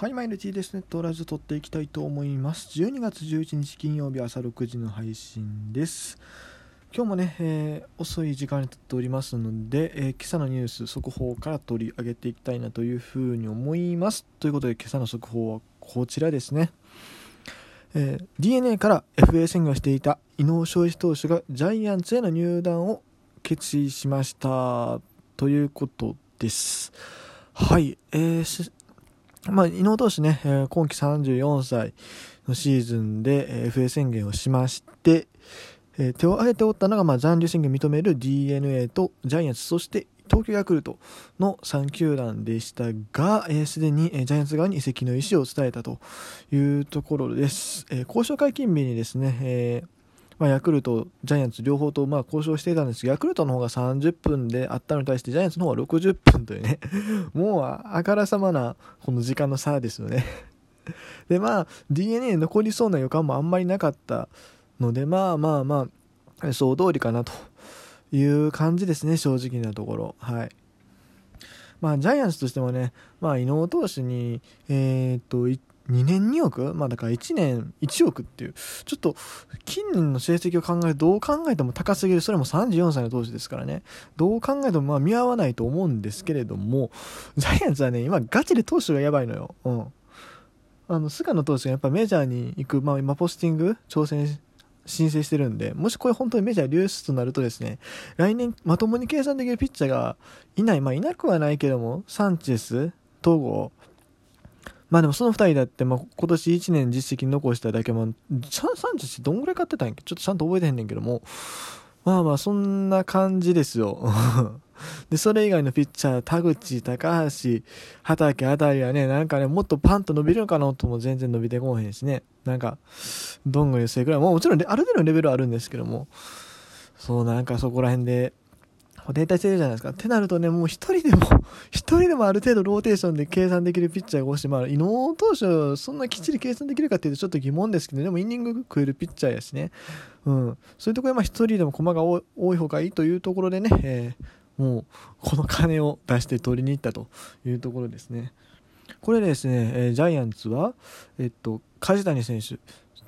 はい、マイル T ですね。トラジオ撮っていきたいと思います。12月11日金曜日朝6時の配信です。今日もね、えー、遅い時間に撮っておりますので、えー、今朝のニュース速報から取り上げていきたいなというふうに思います。ということで今朝の速報はこちらですね。えー、DNA から FA 宣言をしていた伊能昌司投手がジャイアンツへの入団を決意しましたということです。はい、えー、まあ、伊能投手ね、え、今季34歳のシーズンで、FA 宣言をしまして、え、手を挙げておったのが、まあ、残留宣言を認める DNA とジャイアンツ、そして東京ヤクルトの3球団でしたが、す、えー、で、に、えー、ジャイアンツ側に移籍の意思を伝えたというところです。えー、交渉解禁日にですね、えーまあ、ヤクルト、ジャイアンツ両方とまあ交渉していたんですが、ヤクルトの方が30分であったのに対して、ジャイアンツの方は60分というね、もうあからさまなこの時間の差ですよね。で、まあ、DNA 残りそうな予感もあんまりなかったので、まあまあまあ、予想通りかなという感じですね、正直なところ。はい。まあ、ジャイアンツとしてもね、まあ、伊能投手に、えー、っと、2年2億？まあだから1年1億っていう、ちょっと近年の成績を考えるどう考えても高すぎる、それも34歳の投手ですからね、どう考えてもまあ見合わないと思うんですけれども、ジャイアンツはね、今ガチで投手がやばいのよ。うん。あの、菅野投手がやっぱメジャーに行く、まあ今ポスティング挑戦申請してるんで、もしこれ本当にメジャー流出となるとですね、来年まともに計算できるピッチャーがいない、まあいなくはないけども、サンチェス、戸郷、まあでもその2人だって、まあ、今年1年実績残しただけも、サンチェスどんぐらい買ってたんやっけ？ちょっとちゃんと覚えてへんねんけども、まあまあそんな感じですよ。で、それ以外のピッチャー、田口、高橋、畑あたりはね、なんかね、もっとパンと伸びるのかなとも全然伸びてこへんしね。なんか、どんぐりせぐらい、もうもちろんある程度のレベルはあるんですけども、そうなんかそこら辺で、停滞してるじゃないですか。ってなるとね、もう一人でも、一人でもある程度ローテーションで計算できるピッチャーが欲しい。まあ、伊能投手、そんなきっちり計算できるかっていうとちょっと疑問ですけど、でもイニング食えるピッチャーやしね。うん。そういうところで、まあ一人でも駒が多い方がいいというところでね、えー、もう、この金を出して取りに行ったというところですね。これですね、えー、ジャイアンツは、えっと、梶谷選手、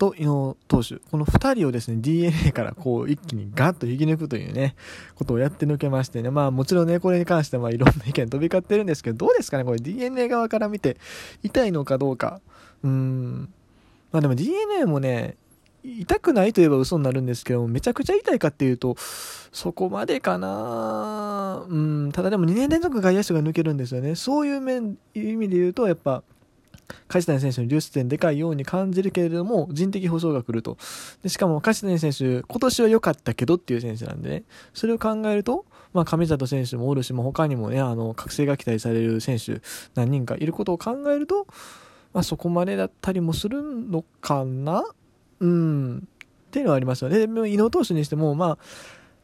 と伊野投手、この2人をですね、DNA からこう一気にガッと引き抜くというね、ことをやって抜けましてね、まあもちろんね、これに関してはいろんな意見飛び交ってるんですけど、どうですかね、これ DNA 側から見て痛いのかどうか。うん。まあでも DNA もね、痛くないといえば嘘になるんですけどめちゃくちゃ痛いかっていうと、そこまでかなうん、ただでも2年連続外野手が抜けるんですよね。そういう面、意味で言うと、やっぱ、梶谷選手の流出点でかいように感じるけれども、人的保障が来ると。でしかも梶谷選手、今年は良かったけどっていう選手なんでね、それを考えると、まあ、上里選手もおるし、も他にもね、あの、覚醒が期待される選手、何人かいることを考えると、まあ、そこまでだったりもするのかな？うん。っていうのはありますよね。でも、伊能投手にしても、まあ、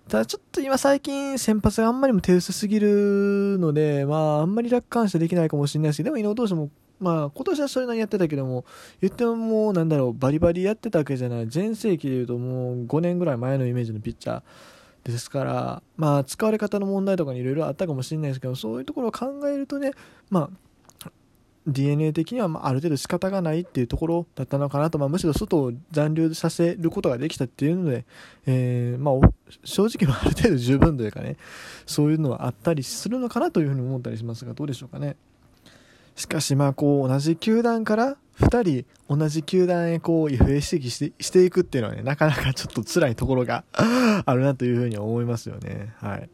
ただちょっと今最近先発があんまりも手薄すぎるので、まああんまり楽観してできないかもしれないし、でも伊能投手もまあ今年はそれなりにやってたけども、言ってももうなんだろう、バリバリやってたわけじゃない。全盛期で言うともう5年ぐらい前のイメージのピッチャーですから、まあ使われ方の問題とかにいろいろあったかもしれないですけど、そういうところを考えるとね、まあ DNA 的にはまあある程度仕方がないっていうところだったのかなと、まあ、むしろ外を残留させることができたっていうので、えー、まあ、正直ある程度十分というかね、そういうのはあったりするのかなというふうに思ったりしますが、どうでしょうかね。しかしまあこう同じ球団から2人同じ球団へこう FA 指摘してしていくっていうのはね、なかなかちょっと辛いところが あるなというふうに思いますよね。はい。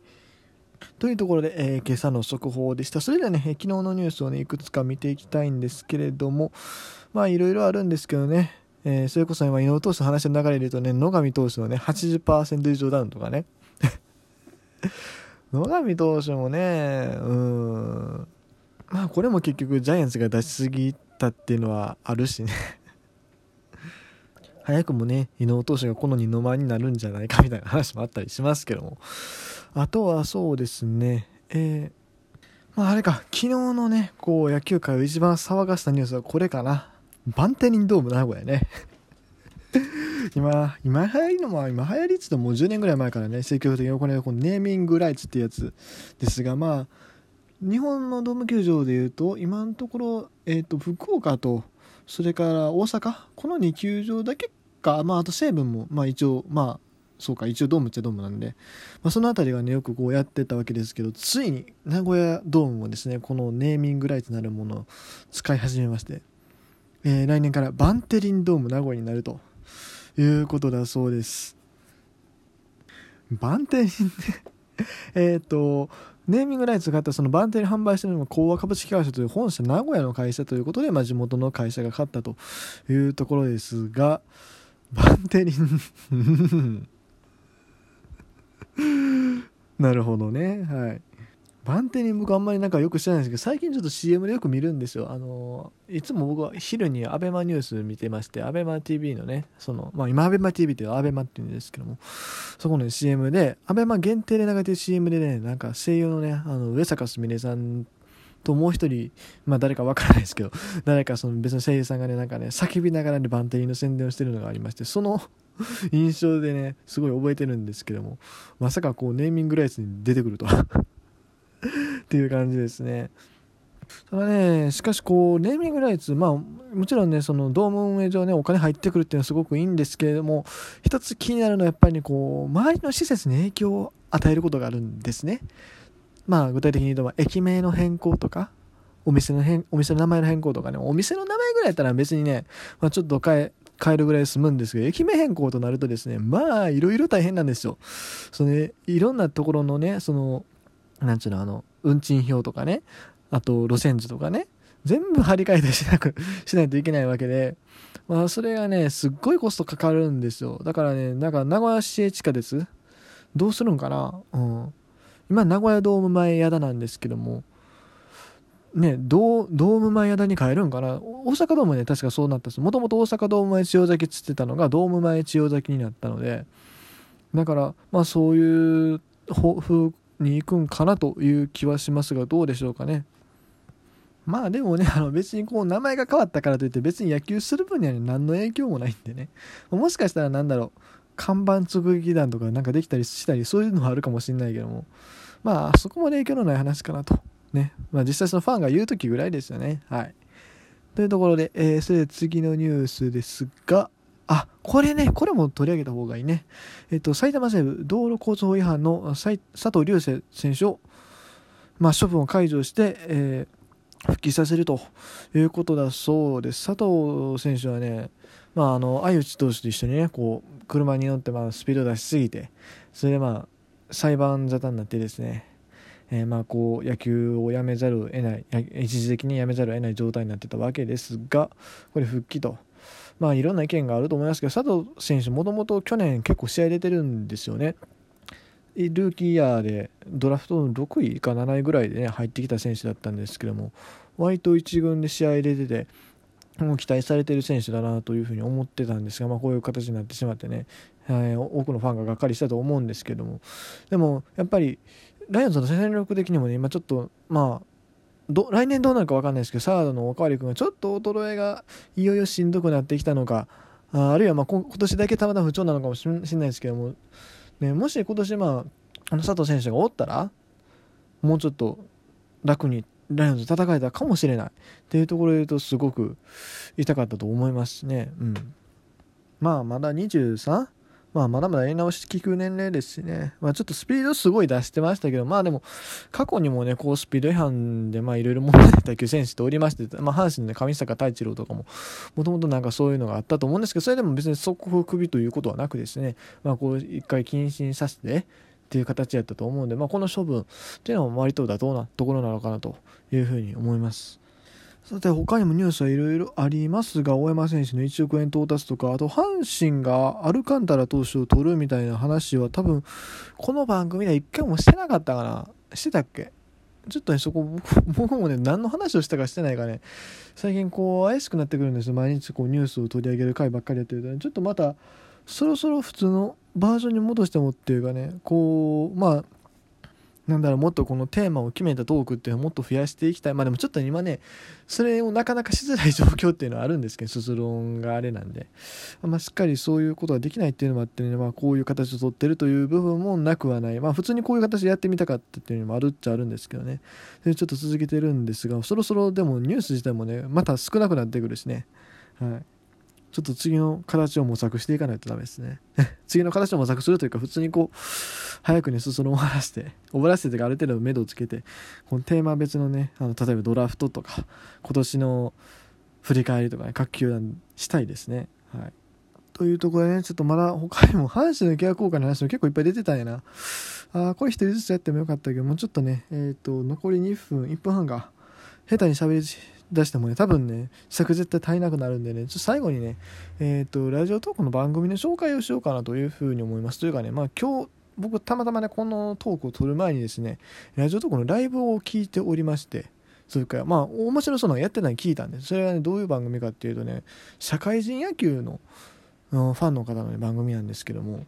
というところで、えー、今朝の速報でした。それではね、昨日のニュースをね、いくつか見ていきたいんですけれども、まあいろいろあるんですけどね、えー、それこそ今、井上投手の話の流れで言うとね、野上投手のね、80%以上ダウンとかね。野上投手もね、うん、まあこれも結局ジャイアンツが出しすぎたっていうのはあるしね 早くもね、伊能投手がこの二の間になるんじゃないかみたいな話もあったりしますけども。あとはそうですね、えー、まああれか、昨日のね、こう野球界を一番騒がしたニュースはこれかな。バンテリンドーム名古屋ね。今、今流行りのも、今流行りっつってもう10年ぐらい前からね、積極的に行われるこのネーミングライツってやつですが、まあ、日本のドーム球場でいうと今のところ、えーと、福岡とそれから大阪この2球場だけか、まあ、あと西武も、まあ、一応まあそうか一応ドームっちゃドームなんで、まあ、その辺りはねよくこうやってたわけですけどついに名古屋ドームもですねこのネーミングライツなるものを使い始めまして、えー、来年からバンテリンドーム名古屋になるということだそうです。バンテリン えっとネーミングライツがあったそのバンテリン販売してるのが講和株式会社という本社名古屋の会社ということで、まあ、地元の会社が勝ったというところですがバンテリン。なるほどね。はい。バンテリン僕あんまりなんかよく知らないんですけど最近ちょっと CM でよく見るんですよ。あのいつも僕は昼に ABEMA ニュース見てまして ABEMATV のねそのまあ今 ABEMATV っていう ABEMA っていうんですけどもそこの CM で ABEMA 限定で流れてる CM でねなんか声優のねあの上坂すみれさんともう一人、まあ誰かわからないですけど、誰かその別の声優さんがね、なんかね、叫びながらね、バンテリンの宣伝をしてるのがありまして、その 印象でね、すごい覚えてるんですけども、まさかこうネーミングライツに出てくるとは。っていう感じですね。ただね、しかしこう、ネーミングライツ、まあ、もちろんね、そのドーム運営上ね、お金入ってくるっていうのはすごくいいんですけれども、一つ気になるのはやっぱり、ね、こう、周りの施設に影響を与えることがあるんですね。まあ、具体的に言うと、駅名の変更とか、お店の変、お店の名前の変更とかね、お店の名前ぐらいやったら別にね、まあ、ちょっと変え、変えるぐらい済むんですけど、駅名変更となるとですね、まあ、いろいろ大変なんですよ。そのね、いろんなところのね、その、なんちゅうの、あの、運賃表とかね、あと路線図とかね、全部張り替えてしなく、しないといけないわけで、まあ、それがね、すっごいコストかかるんですよ。だからね、なんか名古屋市営地下鉄、どうするんかな？うん。今、名古屋ドーム前矢田なんですけども、ね、ドドーム前矢田に変えるんかな？大阪ドームね、確かそうなったんです。もともと大阪ドーム前千代崎っつってたのが、ドーム前千代崎になったので、だから、まあそういう風に行くんかなという気はしますが、どうでしょうかね。まあでもね、あの別にこう名前が変わったからといって別に野球する分には、何の影響もないんでね。もしかしたらなんだろう、看板直撃団とかなんかできたりしたり、そういうのはあるかもしれないけども、まあそこまで影響のない話かなとね。まあ実際そのファンが言う時ぐらいですよね。はい。というところで、えー、それで次のニュースですが、あ、これね、これも取り上げた方がいいね。えっと、埼玉西部道路交通法違反の佐藤隆星選手を、まあ、処分を解除して、えー、復帰させるということだそうです。佐藤選手はね、まあ、あの相内投手と一緒にね、こう車に乗って、まあ、スピード出しすぎて、それで、まあ、裁判沙汰になってですね、えー、まあこう野球をやめざるを得ない一時的にやめざるを得ない状態になってたわけですがこれ復帰と。まあいろんな意見があると思いますけど佐藤選手もともと去年結構試合出てるんですよね。ルーキーイヤーでドラフトの6位か7位ぐらいでね入ってきた選手だったんですけども割と1軍で試合出ててもう期待されてる選手だなというふうに思ってたんですが、まあ、こういう形になってしまってね、はい、多くのファンががっかりしたと思うんですけども。でもやっぱりライオンズの戦力的にもね、今ちょっと、まあ、ど来年どうなるか分かんないですけど、サードのおかわり君がちょっと衰えがいよいよしんどくなってきたのか、ああるいはまあ今年だけたまたま不調なのかもしれないですけども、ね、もし今年、まあ、あの佐藤選手がおったら、もうちょっと楽にライオンズ戦えたかもしれないっていうところで言うと、すごく痛かったと思いますしね。うん。まあ、まだ 23? まあ、まだまだやり直し効く年齢ですしね、まあ、ちょっとスピードすごい出してましたけど、まあでも、過去にもね、こうスピード違反で、まあいろいろ問題野球選手っておりまして、まあ阪神の、上坂太一郎とかも、もともとなんかそういうのがあったと思うんですけど、それでも別に速報首ということはなくですね、まあこう一回謹慎させて、っていう形やったと思うんで、まあ、この処分っていうのは割と妥当なところなのかなというふうに思います。さて他にもニュースはいろいろありますが大山選手の1億円到達とかあと阪神がアルカンタラ投手を取るみたいな話は多分この番組では一回もしてなかったかな。してたっけ？ちょっとねそこ 僕もね何の話をしたかしてないかね。最近こう怪しくなってくるんですよ。毎日こうニュースを取り上げる回ばっかりやってると、ね、ちょっとまたそろそろ普通のバージョンに戻してもっていうかね。こうまあなんだろうもっとこのテーマを決めたトークっていうのをもっと増やしていきたい。まあでもちょっと今ねそれをなかなかしづらい状況っていうのはあるんですけど卒論があれなんで、まあ、しっかりそういうことができないっていうのもあってね、まあ、こういう形をとってるという部分もなくはない。まあ普通にこういう形でやってみたかったっていうのもあるっちゃあるんですけどね。それちょっと続けてるんですがそろそろでもニュース自体もねまた少なくなってくるしね。はい。ちょっと次の形を模索していかないとダメですね。次の形を模索するというか、普通にこう、早くね、裾野を終わらせて、終わらせてとか、ある程度目処をつけて、このテーマ別のね、あの例えばドラフトとか、今年の振り返りとかね、各球団したいですね。はい。というところでね、ちょっとまだ他にも、阪神の契約効果の話も結構いっぱい出てたんやな。ああ、これ一人ずつやってもよかったけど、もうちょっとね、えっ、ー、と、残り2分、1分半が、下手に喋り出してもね、多分ね、尺絶対足りなくなるんでね、ちょっと最後にね、えっ、ー、と、ラジオトークの番組の紹介をしようかなというふうに思います。というかね、まあ今日、僕たまたまね、このトークを撮る前にですね、ラジオトークのライブを聞いておりまして、それから、まあ、面白そうなのやってないの聞いたんです。それはね、どういう番組かっていうとね、社会人野球のファンの方の、ね、番組なんですけども、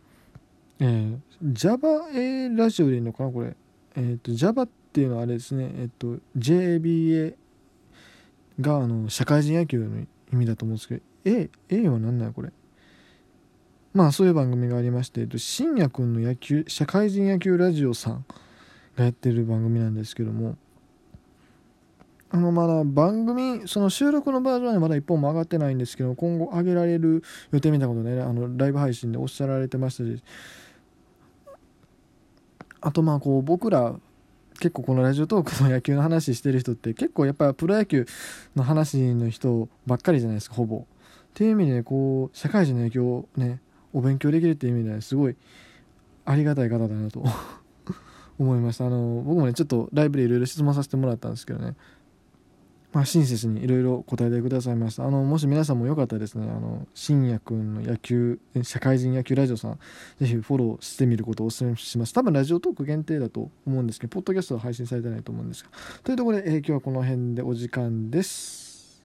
えー、Java、A ラジオでいいのかなこれ。えっ、ー、と、Java っていうのはあれですね、えっ、ー、と、JBA があの社会人野球の意味だと思うんですけど A, A は何なんやこれまあそういう番組がありまして、えっと、深夜くんの野球社会人野球ラジオさんがやってる番組なんですけどもあのまだ番組その収録のバージョンはまだ一本も上がってないんですけど今後上げられる予定みたいなことねあのライブ配信でおっしゃられてましたしあとまあこう僕ら結構このラジオトークの野球の話してる人って結構やっぱプロ野球の話の人ばっかりじゃないですかほぼ。っていう意味で、こう社会人の野球をねお勉強できるっていう意味ではすごいありがたい方だなと 思いました。あの僕もねちょっとライブでいろいろ質問させてもらったんですけどね。まあ、親切にいろいろ答えてくださいました。あのもし皆さんもよかったらですねあの深夜くんの野球社会人野球ラジオさんぜひフォローしてみることをお勧めします。多分ラジオトーク限定だと思うんですけどポッドキャストは配信されてないと思うんですが。というところで、えー、今日はこの辺でお時間です。